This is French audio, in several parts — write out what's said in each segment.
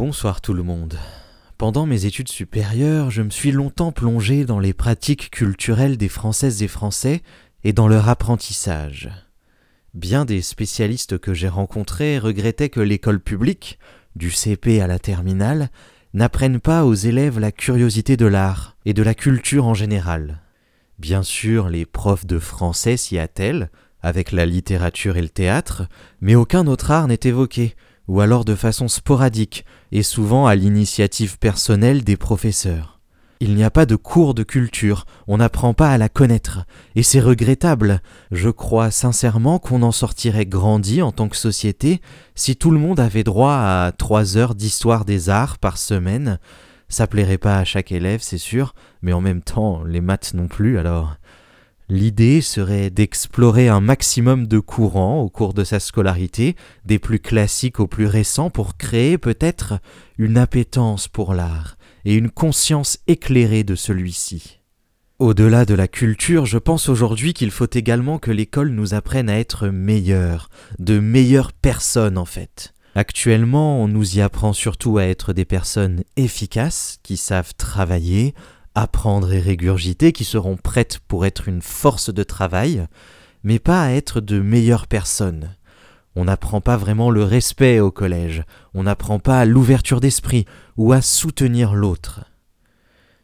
Bonsoir tout le monde. Pendant mes études supérieures, je me suis longtemps plongé dans les pratiques culturelles des Françaises et Français et dans leur apprentissage. Bien des spécialistes que j'ai rencontrés regrettaient que l'école publique, du CP à la terminale, n'apprenne pas aux élèves la curiosité de l'art et de la culture en général. Bien sûr, les profs de français s'y attellent, avec la littérature et le théâtre, mais aucun autre art n'est évoqué, ou alors de façon sporadique, et souvent à l'initiative personnelle des professeurs. Il n'y a pas de cours de culture, on n'apprend pas à la connaître, et c'est regrettable. Je crois sincèrement qu'on en sortirait grandi en tant que société si tout le monde avait droit à trois heures d'histoire des arts par semaine. Ça plairait pas à chaque élève, c'est sûr, mais en même temps, les maths non plus, alors. L'idée serait d'explorer un maximum de courants au cours de sa scolarité, des plus classiques aux plus récents, pour créer peut-être une appétence pour l'art et une conscience éclairée de celui-ci. Au-delà de la culture, je pense aujourd'hui qu'il faut également que l'école nous apprenne à être meilleurs, de meilleures personnes en fait. Actuellement, on nous y apprend surtout à être des personnes efficaces, qui savent travailler, apprendre et régurgiter, qui seront prêtes pour être une force de travail, mais pas à être de meilleures personnes. On n'apprend pas vraiment le respect au collège, on n'apprend pas l'ouverture d'esprit ou à soutenir l'autre.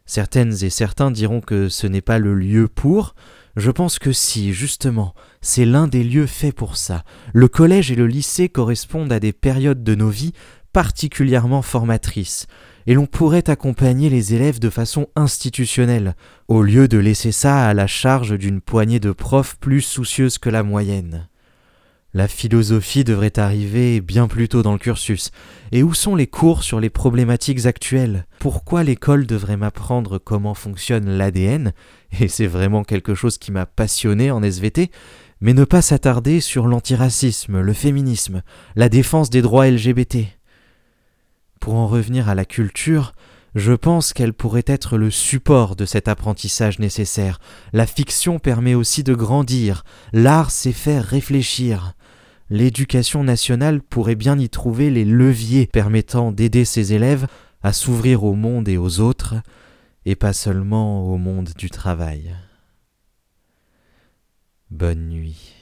Certaines et certains diront que ce n'est pas le lieu pour, je pense que si, justement, c'est l'un des lieux faits pour ça. Le collège et le lycée correspondent à des périodes de nos vies particulièrement formatrices, et l'on pourrait accompagner les élèves de façon institutionnelle, au lieu de laisser ça à la charge d'une poignée de profs plus soucieuses que la moyenne. La philosophie devrait arriver bien plus tôt dans le cursus. Et où sont les cours sur les problématiques actuelles? Pourquoi l'école devrait m'apprendre comment fonctionne l'ADN Et c'est vraiment quelque chose qui m'a passionné en SVT, mais ne pas s'attarder sur l'antiracisme, le féminisme, la défense des droits LGBT. Pour en revenir à la culture, je pense qu'elle pourrait être le support de cet apprentissage nécessaire. La fiction permet aussi de grandir, l'art sait faire réfléchir. L'éducation nationale pourrait bien y trouver les leviers permettant d'aider ses élèves à s'ouvrir au monde et aux autres, et pas seulement au monde du travail. Bonne nuit.